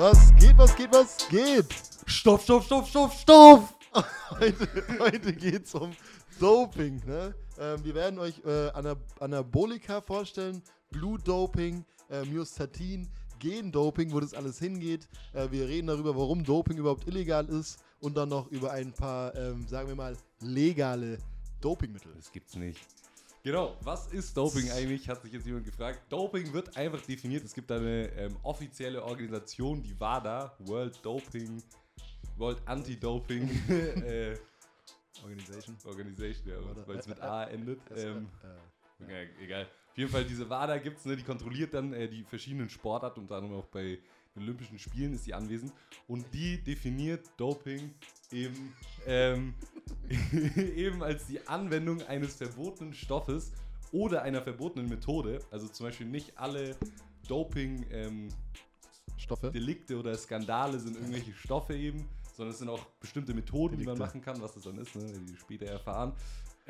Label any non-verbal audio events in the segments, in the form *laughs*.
Was geht, was geht, was geht? Stopp, stopp, stopp, stopp, stopp! *laughs* Heute, heute geht es um Doping. Ne? Ähm, wir werden euch äh, Ana Anabolika vorstellen, Blutdoping, äh, Myostatin, Gendoping, wo das alles hingeht. Äh, wir reden darüber, warum Doping überhaupt illegal ist und dann noch über ein paar, ähm, sagen wir mal, legale Dopingmittel. Das gibt's nicht. Genau, was ist Doping eigentlich, hat sich jetzt jemand gefragt. Doping wird einfach definiert. Es gibt eine ähm, offizielle Organisation, die WADA, World Doping, World Anti-Doping *laughs* äh, Organization. Organization, ja, weil es mit A endet. Ähm, äh, ja, egal. Auf jeden Fall, diese WADA gibt es, ne, die kontrolliert dann äh, die verschiedenen Sportarten, unter anderem auch bei den Olympischen Spielen ist die anwesend. Und die definiert Doping eben, ähm, *laughs* eben als die Anwendung eines verbotenen Stoffes oder einer verbotenen Methode. Also zum Beispiel nicht alle Doping-Delikte Stoffe. oder Skandale sind irgendwelche Stoffe eben, sondern es sind auch bestimmte Methoden, die man Delikte. machen kann, was das dann ist, ne, die später erfahren.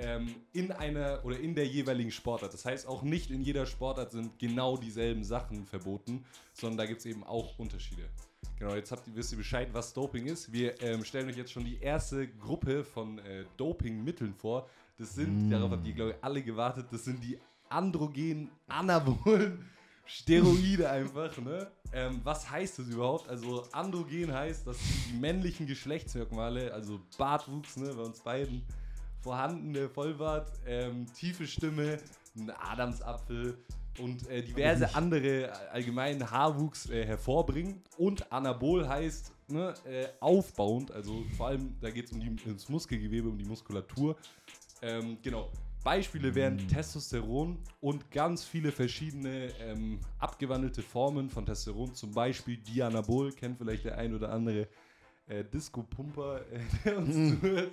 Ähm, in einer oder in der jeweiligen Sportart. Das heißt, auch nicht in jeder Sportart sind genau dieselben Sachen verboten, sondern da gibt es eben auch Unterschiede. Genau, jetzt habt wisst ihr Bescheid, was Doping ist. Wir ähm, stellen euch jetzt schon die erste Gruppe von äh, Dopingmitteln vor. Das sind, Mm. darauf habt ihr, glaube ich, alle gewartet, das sind die androgenen Anabolen *laughs* Steroide einfach, ne? Ähm, was heißt das überhaupt? Also androgen heißt, dass die männlichen Geschlechtsmerkmale, also Bartwuchs, ne, bei uns beiden, vorhandene Vollbart, ähm, tiefe Stimme, ein Adamsapfel und äh, diverse andere äh, allgemeinen Haarwuchs äh, hervorbringen. Und Anabol heißt ne, äh, aufbauend, also vor allem, da geht es um die, ums Muskelgewebe, um die Muskulatur. Ähm, genau. Beispiele wären Testosteron und ganz viele verschiedene ähm, abgewandelte Formen von Testosteron, zum Beispiel Dianabol, kennt vielleicht der ein oder andere äh, Disco-Pumper, äh, der uns zuhört.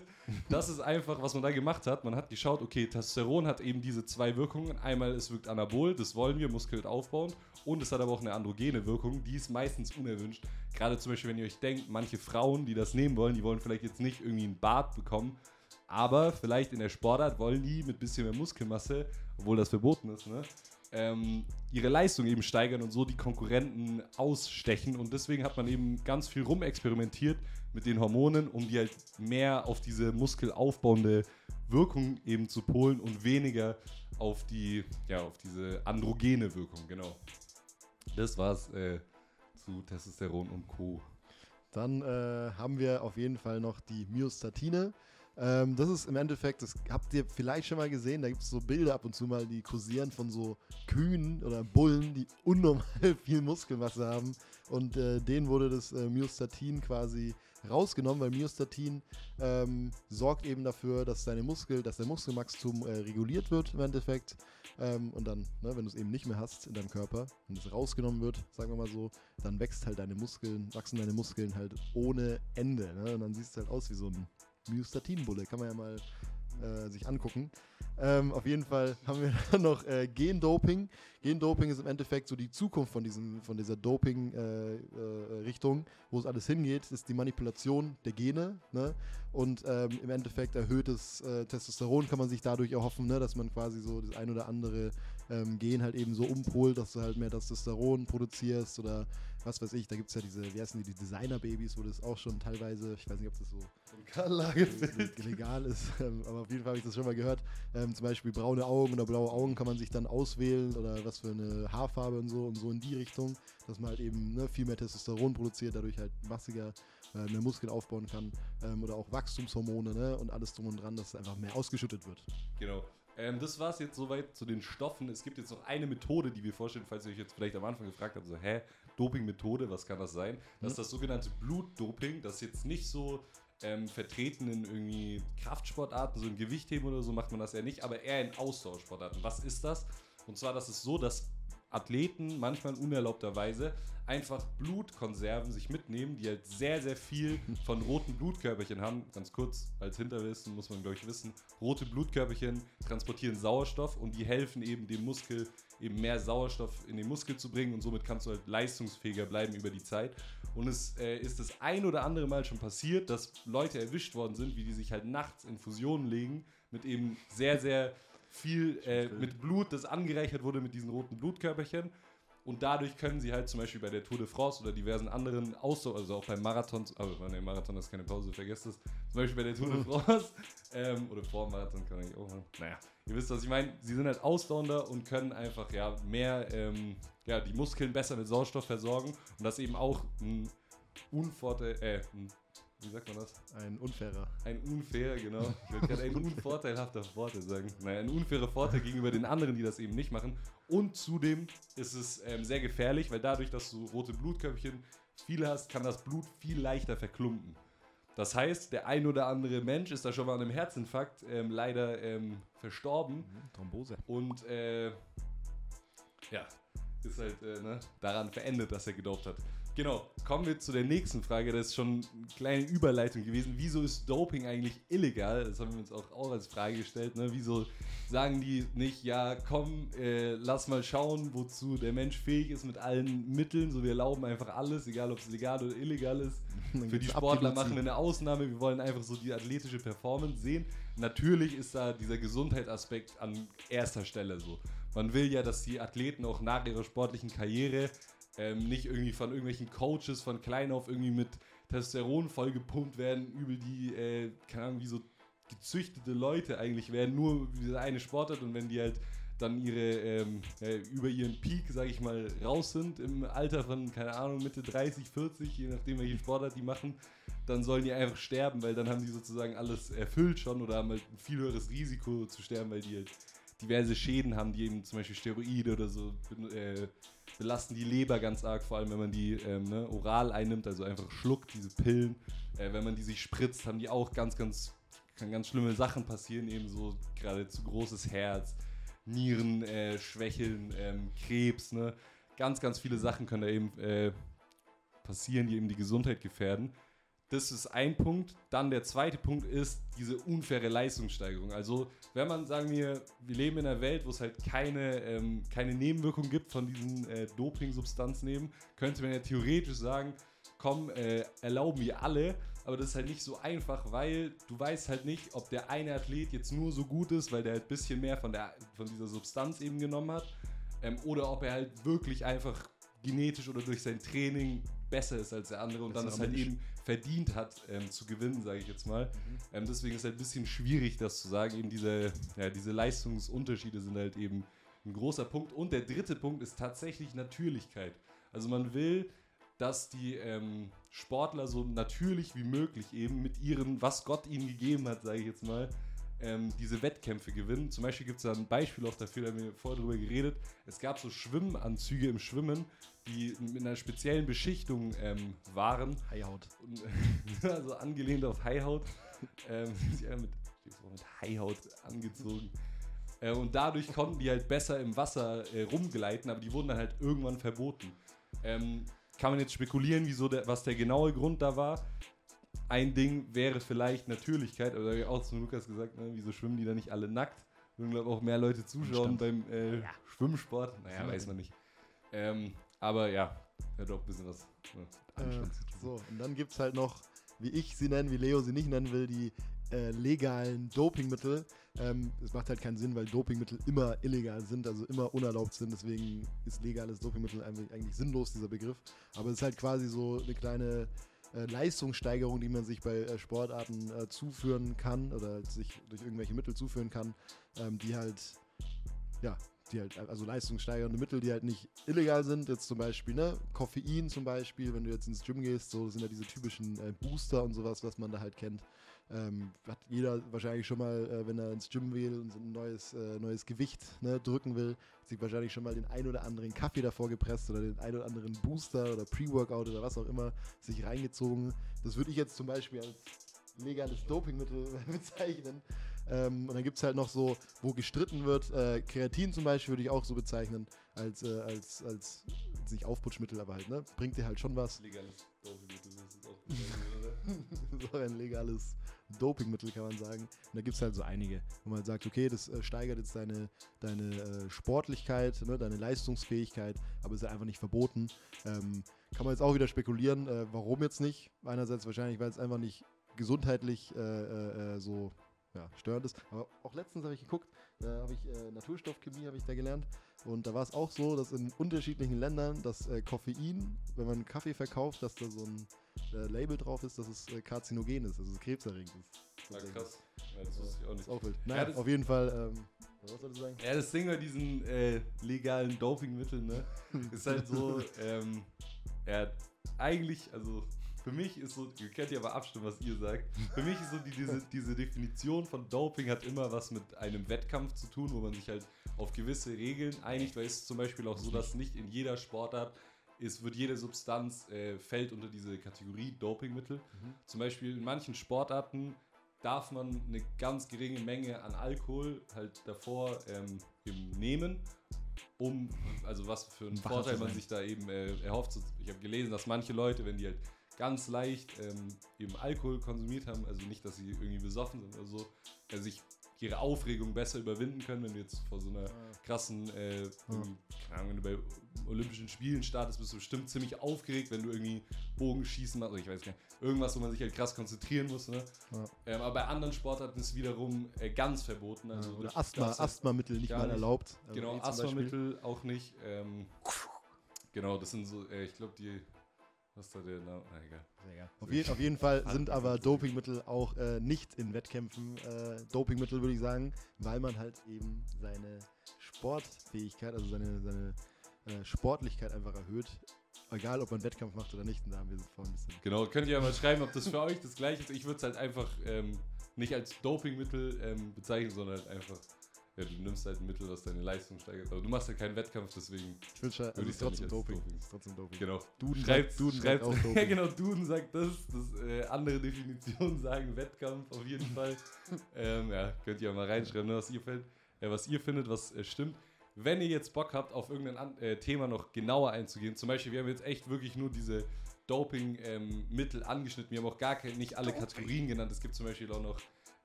Das ist einfach, was man da gemacht hat. Man hat geschaut, okay, Testosteron hat eben diese zwei Wirkungen. Einmal, es wirkt anabol, das wollen wir, Muskel aufbauen. Und es hat aber auch eine androgene Wirkung, die ist meistens unerwünscht. Gerade zum Beispiel, wenn ihr euch denkt, manche Frauen, die das nehmen wollen, die wollen vielleicht jetzt nicht irgendwie einen Bart bekommen, aber vielleicht in der Sportart wollen die mit bisschen mehr Muskelmasse, obwohl das verboten ist, ne? Ähm, ihre Leistung eben steigern und so die Konkurrenten ausstechen. Und deswegen hat man eben ganz viel rumexperimentiert mit den Hormonen, um die halt mehr auf diese muskelaufbauende Wirkung eben zu polen und weniger auf die, ja, auf diese androgene Wirkung, genau. Das war's äh, zu Testosteron und Co. Dann äh, haben wir auf jeden Fall noch die Myostatine. Ähm, das ist im Endeffekt, das habt ihr vielleicht schon mal gesehen, da gibt es so Bilder ab und zu mal, die kursieren von so Kühen oder Bullen, die unnormal *laughs* viel Muskelmasse haben. Und äh, denen wurde das äh, Myostatin quasi rausgenommen, weil Myostatin ähm, sorgt eben dafür, dass deine Muskel, dass der Muskelwachstum äh, reguliert wird im Endeffekt. Ähm, und dann, ne, wenn du es eben nicht mehr hast in deinem Körper und es rausgenommen wird, sagen wir mal so, dann wächst halt deine Muskeln, wachsen deine Muskeln halt ohne Ende. Ne? Und dann siehst du halt aus wie so ein Myostatin-Bulle. Kann man ja mal äh, sich angucken. Ähm, auf jeden Fall haben wir *laughs* dann noch äh, Gendoping. Gendoping ist im Endeffekt so die Zukunft von, diesem, von dieser Doping-Richtung, wo es alles hingeht, ist die Manipulation der Gene. Ne? Und ähm, im Endeffekt erhöhtes äh, Testosteron kann man sich dadurch erhoffen, ne? dass man quasi so das ein oder andere ähm, Gen halt eben so umpolt, dass du halt mehr Testosteron produzierst oder was weiß ich. Da gibt es ja diese, wie heißen die, die Designer-Babys, wo das auch schon teilweise, ich weiß nicht, ob das so *laughs* legal ist, ähm, aber auf jeden Fall habe ich das schon mal gehört. Ähm, zum Beispiel braune Augen oder blaue Augen kann man sich dann auswählen oder was für eine Haarfarbe und so und so in die Richtung, dass man halt eben ne, viel mehr Testosteron produziert, dadurch halt massiger äh, mehr Muskeln aufbauen kann ähm, oder auch Wachstumshormone ne, und alles drum und dran, dass einfach mehr ausgeschüttet wird. Genau. Ähm, das war es jetzt soweit zu den Stoffen. Es gibt jetzt noch eine Methode, die wir vorstellen, falls ihr euch jetzt vielleicht am Anfang gefragt habt, so, hä, Doping-Methode, was kann das sein? Das ist das sogenannte Blutdoping, das ist jetzt nicht so ähm, vertreten in irgendwie Kraftsportarten, so im Gewichtheben oder so macht man das ja nicht, aber eher in Ausdauersportarten. Was ist das? Und zwar, das ist so, dass Athleten manchmal unerlaubterweise einfach Blutkonserven sich mitnehmen, die halt sehr, sehr viel von roten Blutkörperchen haben. Ganz kurz als Hinterwissen muss man, glaube ich, wissen, rote Blutkörperchen transportieren Sauerstoff und die helfen eben dem Muskel, eben mehr Sauerstoff in den Muskel zu bringen und somit kannst du halt leistungsfähiger bleiben über die Zeit. Und es äh, ist das ein oder andere Mal schon passiert, dass Leute erwischt worden sind, wie die sich halt nachts in Fusionen legen mit eben sehr, sehr viel äh, mit Blut, das angereichert wurde mit diesen roten Blutkörperchen. Und dadurch können sie halt zum Beispiel bei der Tour de France oder diversen anderen Ausdauer, also auch beim Marathon, aber der Marathon ist keine Pause, vergesst es. Zum Beispiel bei der Tour de *laughs* France ähm, oder vor dem Marathon kann ich auch machen. Naja, ihr wisst, was ich meine. Sie sind halt ausdauernder und können einfach ja mehr ähm, ja, die Muskeln besser mit Sauerstoff versorgen und das eben auch ein Unvorteil, äh, ein wie sagt man das? Ein unfairer. Ein unfairer, genau. Ich würde gerade ein *laughs* unvorteilhafter Vorteil sagen. Naja, ein unfairer Vorteil gegenüber den anderen, die das eben nicht machen. Und zudem ist es ähm, sehr gefährlich, weil dadurch, dass du rote Blutköpfchen viele hast, kann das Blut viel leichter verklumpen. Das heißt, der ein oder andere Mensch ist da schon mal an einem Herzinfarkt ähm, leider ähm, verstorben. Mhm, Thrombose. Und äh, ja, ist halt äh, ne, daran verendet, dass er gedauft hat. Genau, kommen wir zu der nächsten Frage. Das ist schon eine kleine Überleitung gewesen. Wieso ist Doping eigentlich illegal? Das haben wir uns auch, auch als Frage gestellt. Ne? Wieso sagen die nicht, ja, komm, äh, lass mal schauen, wozu der Mensch fähig ist mit allen Mitteln. So, wir erlauben einfach alles, egal ob es legal oder illegal ist. *laughs* Für die Sportler machen wir eine Ausnahme. Wir wollen einfach so die athletische Performance sehen. Natürlich ist da dieser Gesundheitsaspekt an erster Stelle so. Man will ja, dass die Athleten auch nach ihrer sportlichen Karriere ähm, nicht irgendwie von irgendwelchen Coaches von klein auf irgendwie mit Testosteron vollgepumpt werden, übel die, äh, keine Ahnung, wie so gezüchtete Leute eigentlich werden, nur dieser eine Sportart und wenn die halt dann ihre ähm, äh, über ihren Peak, sag ich mal, raus sind im Alter von, keine Ahnung, Mitte 30, 40, je nachdem welche Sportart die machen, dann sollen die einfach sterben, weil dann haben die sozusagen alles erfüllt schon oder haben halt ein viel höheres Risiko zu sterben, weil die halt diverse Schäden haben, die eben zum Beispiel Steroide oder so äh, belasten die Leber ganz arg, vor allem wenn man die ähm, ne, oral einnimmt, also einfach schluckt, diese Pillen. Äh, wenn man die sich spritzt, haben die auch ganz, ganz, kann ganz schlimme Sachen passieren, eben so gerade zu großes Herz, Nieren äh, schwächeln, ähm, Krebs, ne? Ganz, ganz viele Sachen können da eben äh, passieren, die eben die Gesundheit gefährden. Das ist ein Punkt. Dann der zweite Punkt ist diese unfaire Leistungssteigerung. Also wenn man, sagen wir, wir leben in einer Welt, wo es halt keine, ähm, keine Nebenwirkung gibt von diesen äh, Doping-Substanzen eben, könnte man ja theoretisch sagen, komm, äh, erlauben wir alle. Aber das ist halt nicht so einfach, weil du weißt halt nicht, ob der eine Athlet jetzt nur so gut ist, weil der halt ein bisschen mehr von, der, von dieser Substanz eben genommen hat. Ähm, oder ob er halt wirklich einfach genetisch oder durch sein Training besser ist als der andere und dann es halt eben verdient hat ähm, zu gewinnen, sage ich jetzt mal. Mhm. Ähm, deswegen ist es halt ein bisschen schwierig, das zu sagen. Eben diese, ja, diese Leistungsunterschiede sind halt eben ein großer Punkt. Und der dritte Punkt ist tatsächlich Natürlichkeit. Also man will, dass die ähm, Sportler so natürlich wie möglich eben mit ihren, was Gott ihnen gegeben hat, sage ich jetzt mal, ähm, diese Wettkämpfe gewinnen. Zum Beispiel gibt es da ein Beispiel auch dafür, da haben wir vorher drüber geredet. Es gab so Schwimmanzüge im Schwimmen, die mit einer speziellen Beschichtung ähm, waren. Haihaut. *laughs* also angelehnt auf Haihaut. ähm, *laughs* mit, mit Haihaut angezogen. Äh, und dadurch konnten die halt besser im Wasser äh, rumgleiten, aber die wurden dann halt irgendwann verboten. Ähm, kann man jetzt spekulieren, wieso der, was der genaue Grund da war. Ein Ding wäre vielleicht Natürlichkeit, aber da habe ich auch zu Lukas gesagt, ne, wieso schwimmen die da nicht alle nackt? Würden, glaube ich, auch mehr Leute zuschauen beim äh, ja. Schwimmsport. Naja, weiß man nicht. Ähm, aber ja, ja doch ein bisschen was. Ja, äh, so, und dann gibt es halt noch, wie ich sie nenne, wie Leo sie nicht nennen will, die äh, legalen Dopingmittel. Ähm, es macht halt keinen Sinn, weil Dopingmittel immer illegal sind, also immer unerlaubt sind. Deswegen ist legales Dopingmittel eigentlich, eigentlich sinnlos, dieser Begriff. Aber es ist halt quasi so eine kleine äh, Leistungssteigerung, die man sich bei äh, Sportarten äh, zuführen kann oder sich durch irgendwelche Mittel zuführen kann, ähm, die halt ja, die halt, also leistungssteigernde Mittel, die halt nicht illegal sind. Jetzt zum Beispiel, ne, Koffein zum Beispiel, wenn du jetzt ins Gym gehst, so sind ja diese typischen äh, Booster und sowas, was man da halt kennt. Ähm, hat jeder wahrscheinlich schon mal, äh, wenn er ins Gym will und ein neues, äh, neues Gewicht ne, drücken will, sich wahrscheinlich schon mal den ein oder anderen Kaffee davor gepresst oder den ein oder anderen Booster oder Pre-Workout oder was auch immer sich reingezogen. Das würde ich jetzt zum Beispiel als legales Dopingmittel *laughs* bezeichnen. Ähm, und dann gibt es halt noch so, wo gestritten wird, äh, Kreatin zum Beispiel würde ich auch so bezeichnen, als, äh, als, als, als nicht Aufputschmittel, aber halt, ne? Bringt dir halt schon was. Legales Dopingmittel ist es auch. *laughs* so ein legales Dopingmittel, kann man sagen. Und da gibt es halt so einige, wo man sagt, okay, das äh, steigert jetzt deine, deine äh, Sportlichkeit, ne, deine Leistungsfähigkeit, aber ist ja einfach nicht verboten. Ähm, kann man jetzt auch wieder spekulieren, äh, warum jetzt nicht. Einerseits wahrscheinlich, weil es einfach nicht gesundheitlich äh, so ja, störend ist. Aber auch letztens habe ich geguckt, da habe ich äh, Naturstoffchemie habe ich da gelernt Und da war es auch so, dass in unterschiedlichen Ländern das äh, Koffein, wenn man Kaffee verkauft, dass da so ein äh, Label drauf ist, dass es äh, karzinogen ist, also krebserregend ist. Na krass. Ja, das wusste ich auch nicht. ist auch wild. Naja, das- auf jeden Fall, ähm, was sollst du sagen? Ja, das Ding bei diesen äh, legalen Dopingmitteln, ne, *laughs* ist halt so, ähm, ja, eigentlich, also für mich ist so, ihr könnt ja aber abstimmen, was ihr sagt. Für mich ist so die, diese, diese Definition von Doping hat immer was mit einem Wettkampf zu tun, wo man sich halt auf gewisse Regeln einigt, weil es ist zum Beispiel auch so, dass nicht in jeder Sportart ist, wird jede Substanz äh, fällt unter diese Kategorie Dopingmittel. Zum Beispiel in manchen Sportarten darf man eine ganz geringe Menge an Alkohol halt davor ähm, nehmen, um, also was für einen wacher Vorteil man sich da eben äh, erhofft. Ich habe gelesen, dass manche Leute, wenn die halt ganz leicht ähm, eben Alkohol konsumiert haben, also nicht, dass sie irgendwie besoffen sind oder so, äh, sich ihre Aufregung besser überwinden können, wenn du jetzt vor so einer krassen, äh, irgendwie, keine Ahnung, wenn du bei Olympischen Spielen startest, bist du bestimmt ziemlich aufgeregt, wenn du irgendwie Bogenschießen machst, oder ich weiß gar nicht, irgendwas, wo man sich halt krass konzentrieren muss, ne? Ja. Ähm, aber bei anderen Sportarten ist wiederum äh, ganz verboten. Also Oder du Asthma, Asthmamittel nicht mal erlaubt. Also Genau. Asthmamittel auch nicht. Ähm, genau, das sind so, äh, ich glaube, die, was da der Name? Na, egal. Auf, je, auf jeden Fall sind aber Dopingmittel auch äh, nicht in Wettkämpfen äh, Dopingmittel, würde ich sagen, weil man halt eben seine Sportfähigkeit, also seine, seine äh, Sportlichkeit einfach erhöht. Egal, ob man Wettkampf macht oder nicht. Und da haben wir vorhin ein bisschen. Genau, könnt ihr ja mal schreiben, ob das für euch das gleiche ist. Ich würde es halt einfach ähm, nicht als Dopingmittel ähm, bezeichnen, sondern halt einfach, ja, du nimmst halt ein Mittel, was deine Leistung steigert. Aber du machst halt keinen Wettkampf, deswegen, Ich will schon, also ja trotzdem Doping. Doping. Trotzdem Doping. genau. Duden Schreibt, sagt, Duden schreibt, sagt auch ja *laughs* Doping. genau, Duden sagt das, das äh, andere Definitionen *laughs* sagen Wettkampf auf jeden Fall. ähm, ja, könnt ihr mal reinschreiben, ne, was ihr, fällt, äh, was ihr findet, was äh, stimmt. Wenn ihr jetzt Bock habt, auf irgendein äh, Thema noch genauer einzugehen, zum Beispiel, wir haben jetzt echt wirklich nur diese Doping-Mittel angeschnitten, wir haben auch gar keine, nicht alle Kategorien genannt. Es gibt zum Beispiel auch noch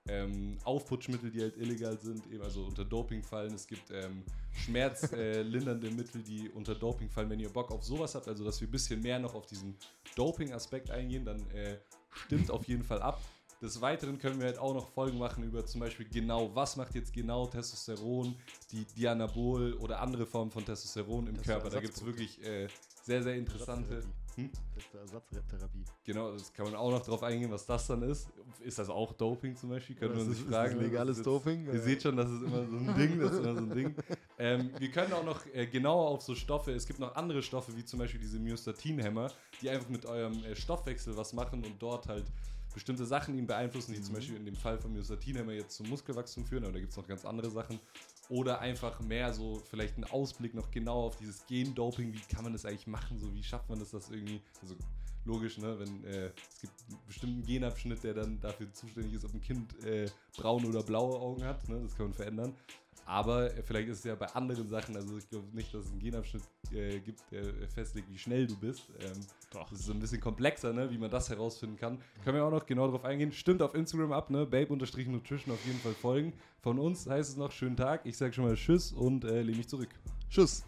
ähm, Aufputschmittel, die halt illegal sind, eben also unter Doping fallen. Es gibt ähm, schmerzlindernde äh, Mittel, die unter Doping fallen. Wenn ihr Bock auf sowas habt, also dass wir ein bisschen mehr noch auf diesen Doping-Aspekt eingehen, dann äh, stimmt auf jeden Fall ab. Des Weiteren können wir halt auch noch Folgen machen über zum Beispiel genau, was macht jetzt genau Testosteron, die Dianabol oder andere Formen von Testosteron im Das Körper. Da gibt es wirklich äh, sehr, sehr interessante. Hm? Das ist Ersatztherapie. Genau, das kann man auch noch drauf eingehen, was das dann ist. Ist das auch Doping zum Beispiel? Könnte Das man ist- sich ist fragen. das ne? legales Das ist Doping? Ihr seht schon, das ist immer so ein Ding. Das ist immer so ein Ding. *laughs* Ähm, wir können auch noch äh, genauer auf so Stoffe, es gibt noch andere Stoffe, wie zum Beispiel diese Myostatinhämmer, die einfach mit eurem äh, Stoffwechsel was machen und dort halt bestimmte Sachen ihn beeinflussen, die zum Beispiel in dem Fall von Myostatinhämmer jetzt zum Muskelwachstum führen, aber da gibt es noch ganz andere Sachen. Oder einfach mehr so, vielleicht einen Ausblick noch genau auf dieses Gendoping, wie kann man das eigentlich machen, so wie schafft man das, das irgendwie, also logisch, ne, wenn äh, es gibt einen bestimmten Genabschnitt, der dann dafür zuständig ist, ob ein Kind äh, braune oder blaue Augen hat, ne, das kann man verändern. Aber äh, vielleicht ist es ja bei anderen Sachen, also ich glaube nicht, dass es einen Genabschnitt äh, gibt, der festlegt, wie schnell du bist. Ähm, Doch. Das ist so ein bisschen komplexer, ne, wie man das herausfinden kann. Können wir auch noch genau darauf eingehen. Stimmt auf Instagram ab, ne? Babe-Nutrition auf jeden Fall folgen. Von uns heißt es noch schönen Tag. Ich sage schon mal Tschüss und äh, lehne mich zurück. Tschüss.